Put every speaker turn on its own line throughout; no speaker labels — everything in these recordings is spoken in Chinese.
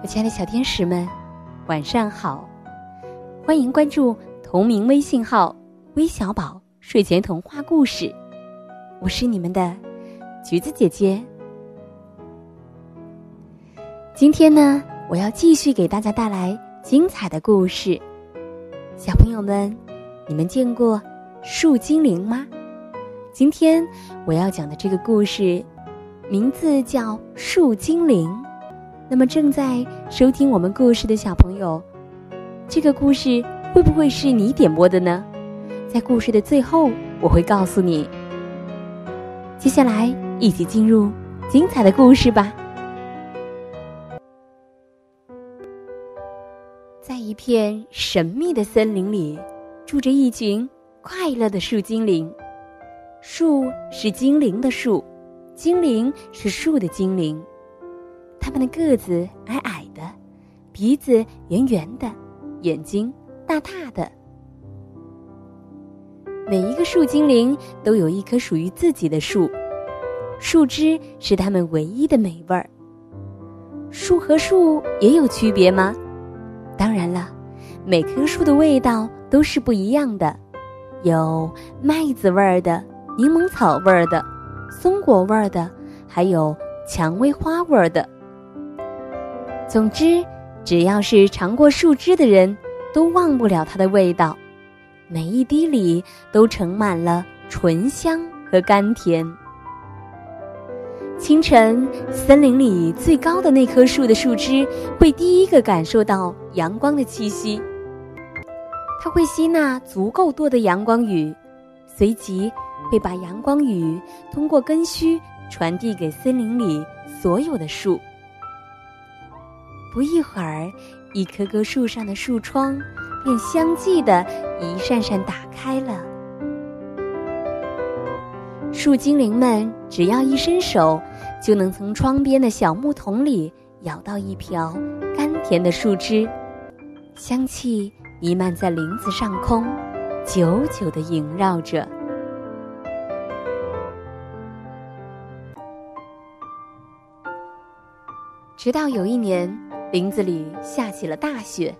我亲爱的小天使们，晚上好！欢迎关注同名微信号“微小宝睡前童话故事”，我是你们的橘子姐姐。今天呢，我要继续给大家带来精彩的故事。小朋友们，你们见过树精灵吗？今天我要讲的这个故事，名字叫《树精灵》。那么正在收听我们故事的小朋友，这个故事会不会是你点播的呢？在故事的最后，我会告诉你。接下来，一起进入精彩的故事吧。在一片神秘的森林里，住着一群快乐的树精灵。树是精灵的树，精灵是树的精灵。他们的个子矮矮的，鼻子圆圆的，眼睛大大的。每一个树精灵都有一棵属于自己的树，树枝是它们唯一的美味儿。树和树也有区别吗？当然了，每棵树的味道都是不一样的，有麦子味儿的、柠檬草味儿的、松果味儿的，还有蔷薇花味儿的。总之，只要是尝过树枝的人，都忘不了它的味道。每一滴里都盛满了醇香和甘甜。清晨，森林里最高的那棵树的树枝会第一个感受到阳光的气息，它会吸纳足够多的阳光雨，随即会把阳光雨通过根须传递给森林里所有的树。不一会儿，一棵棵树上的树窗便相继的一扇扇打开了。树精灵们只要一伸手，就能从窗边的小木桶里舀到一瓢甘甜的树汁，香气弥漫在林子上空，久久的萦绕着。直到有一年。林子里下起了大雪，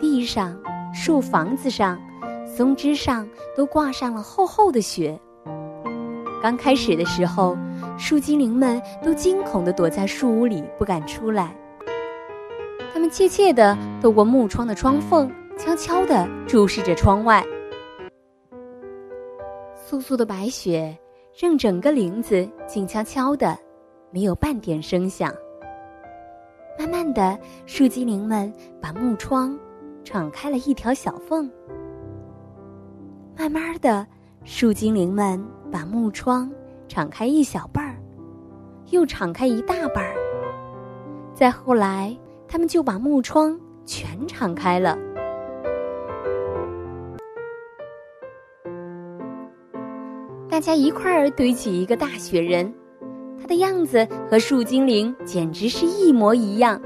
地上、树房子上、松枝上都挂上了厚厚的雪。刚开始的时候，树精灵们都惊恐地躲在树屋里不敢出来。他们怯怯地透过木窗的窗缝，悄悄地注视着窗外。簌簌的白雪让整个林子静悄悄的，没有半点声响。慢慢的，树精灵们把木窗敞开了一条小缝。慢慢的，树精灵们把木窗敞开一小半儿，又敞开一大半儿。再后来，他们就把木窗全敞开了。大家一块儿堆起一个大雪人。的样子和树精灵简直是一模一样。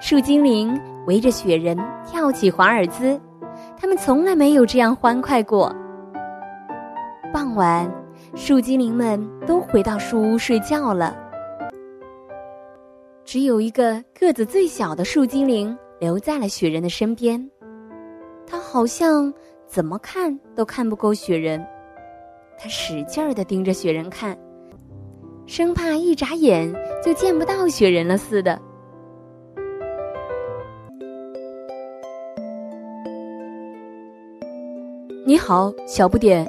树精灵围着雪人跳起华尔兹，他们从来没有这样欢快过。傍晚，树精灵们都回到树屋睡觉了，只有一个个子最小的树精灵留在了雪人的身边。他好像怎么看都看不够雪人，他使劲儿的盯着雪人看。生怕一眨眼就见不到雪人了似的。你好，小不点。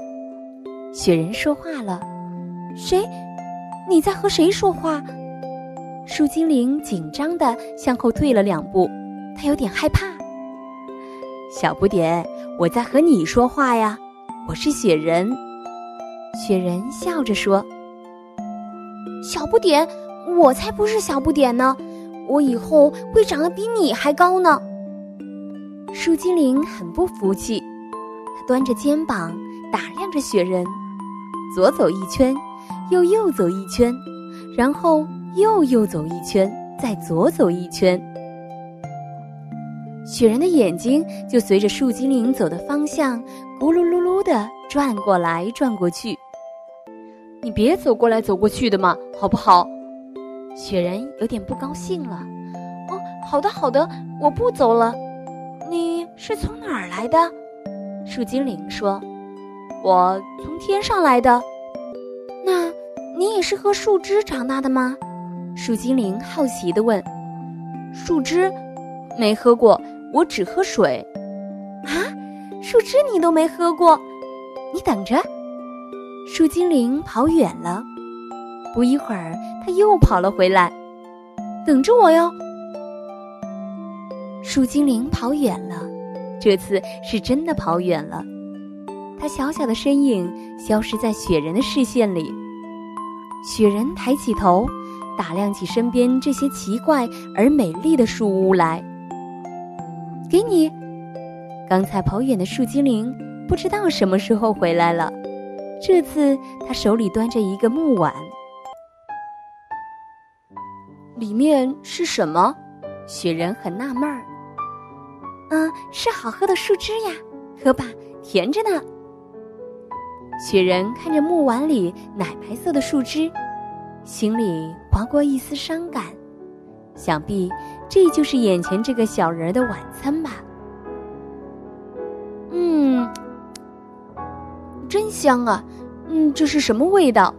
雪人说话了。谁？你在和谁说话？树精灵紧张的向后退了两步，他有点害怕。小不点，我在和你说话呀，我是雪人。雪人笑着说。小不点，我才不是小不点呢！我以后会长得比你还高呢。树精灵很不服气，他端着肩膀打量着雪人，左走一圈，又右走一圈，然后又右走一圈，再左走一圈。雪人的眼睛就随着树精灵走的方向，咕噜噜噜的转过来转过去。你别走过来走过去的嘛，好不好？雪人有点不高兴了，哦好的，好的，我不走了。你是从哪儿来的？树精灵说：“我从天上来的。”那，你也是喝树枝长大的吗？树精灵好奇地问。树枝，没喝过，我只喝水。啊，树枝你都没喝过？你等着。树精灵跑远了，不一会儿，他又跑了回来。等着我哟。树精灵跑远了，这次是真的跑远了。他小小的身影消失在雪人的视线里。雪人抬起头，打量起身边这些奇怪而美丽的树屋来。给你，刚才跑远的树精灵不知道什么时候回来了。这次他手里端着一个木碗。里面是什么？雪人很纳闷儿。嗯，是好喝的树枝呀，喝吧，甜着呢。雪人看着木碗里奶白色的树枝，心里划过一丝伤感。想必这就是眼前这个小人的晚餐吧。真香啊！嗯，这是什么味道？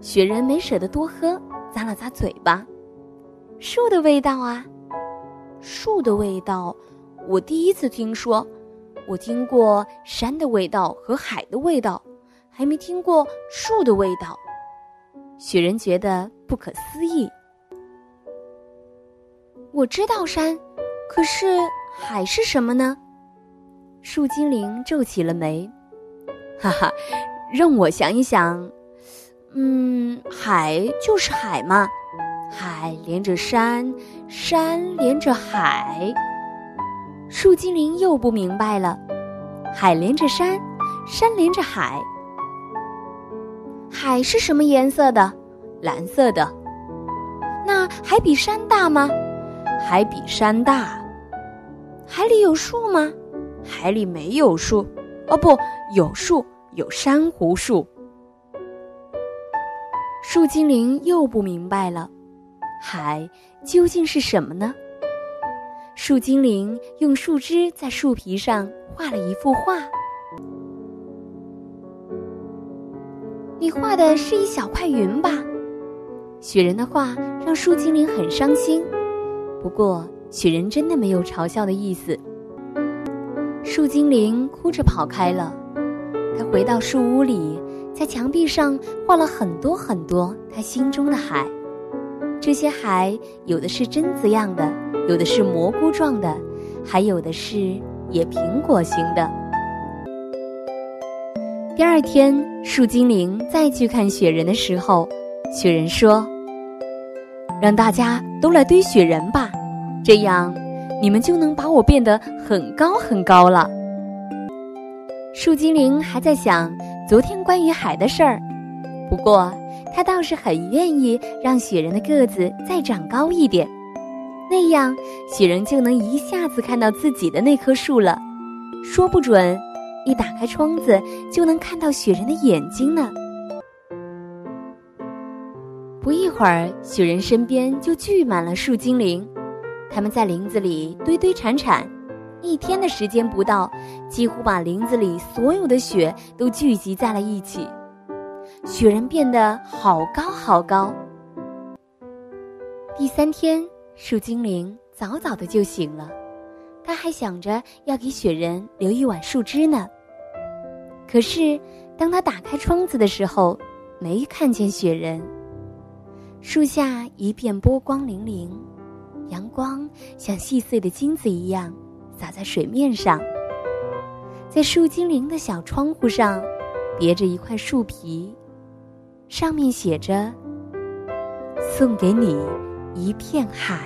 雪人没舍得多喝，咂了咂嘴巴。树的味道啊，树的味道，我第一次听说。我听过山的味道和海的味道，还没听过树的味道。雪人觉得不可思议。我知道山，可是海是什么呢？树精灵皱起了眉，哈哈，让我想一想。嗯，海就是海嘛。海连着山，山连着海。树精灵又不明白了：海连着山，山连着海。海是什么颜色的？蓝色的。那海比山大吗？海比山大。海里有树吗？海里没有树。哦，不，有树，有珊瑚树。树精灵又不明白了。海究竟是什么呢？树精灵用树枝在树皮上画了一幅画。你画的是一小块云吧？雪人的话让树精灵很伤心。不过雪人真的没有嘲笑的意思。树精灵哭着跑开了。他回到树屋里，在墙壁上画了很多很多他心中的海。这些海有的是榛子样的，有的是蘑菇状的，还有的是野苹果形的。第二天，树精灵再去看雪人的时候，雪人说：“让大家都来堆雪人吧，这样你们就能把我变得很高很高了。”树精灵还在想昨天关于海的事儿，不过。他倒是很愿意让雪人的个子再长高一点，那样雪人就能一下子看到自己的那棵树了。说不准，一打开窗子就能看到雪人的眼睛呢。不一会儿，雪人身边就聚满了树精灵，他们在林子里堆堆铲铲，一天的时间不到，几乎把林子里所有的雪都聚集在了一起。雪人变得好高好高。第三天，树精灵早早的就醒了，他还想着要给雪人留一碗树枝呢。可是，当他打开窗子的时候，没看见雪人。树下一片波光粼粼，阳光像细碎的金子一样洒在水面上。在树精灵的小窗户上，别着一块树皮。上面写着：“送给你一片海。”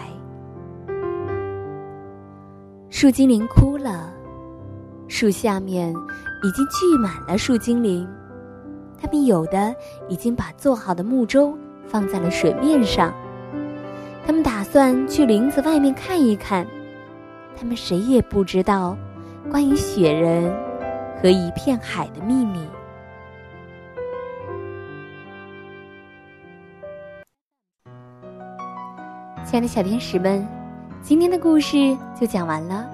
树精灵哭了，树下面已经聚满了树精灵，他们有的已经把做好的木舟放在了水面上，他们打算去林子外面看一看，他们谁也不知道关于雪人和一片海的秘密。亲爱的小天使们，今天的故事就讲完了。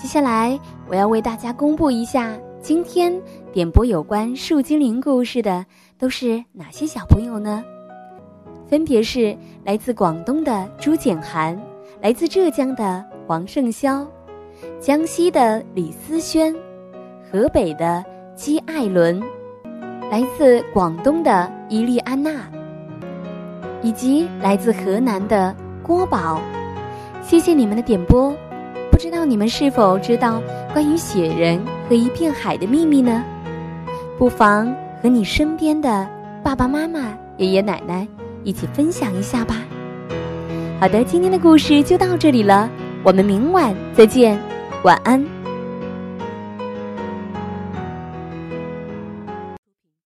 接下来我要为大家公布一下，今天点播有关树精灵故事的都是哪些小朋友呢？分别是来自广东的朱简涵，来自浙江的黄胜潇，江西的李思轩，河北的姬艾伦，来自广东的伊利安娜。以及来自河南的郭宝，谢谢你们的点播。不知道你们是否知道关于雪人和一片海的秘密呢？不妨和你身边的爸爸妈妈、爷爷奶奶一起分享一下吧。好的，今天的故事就到这里了，我们明晚再见，晚安。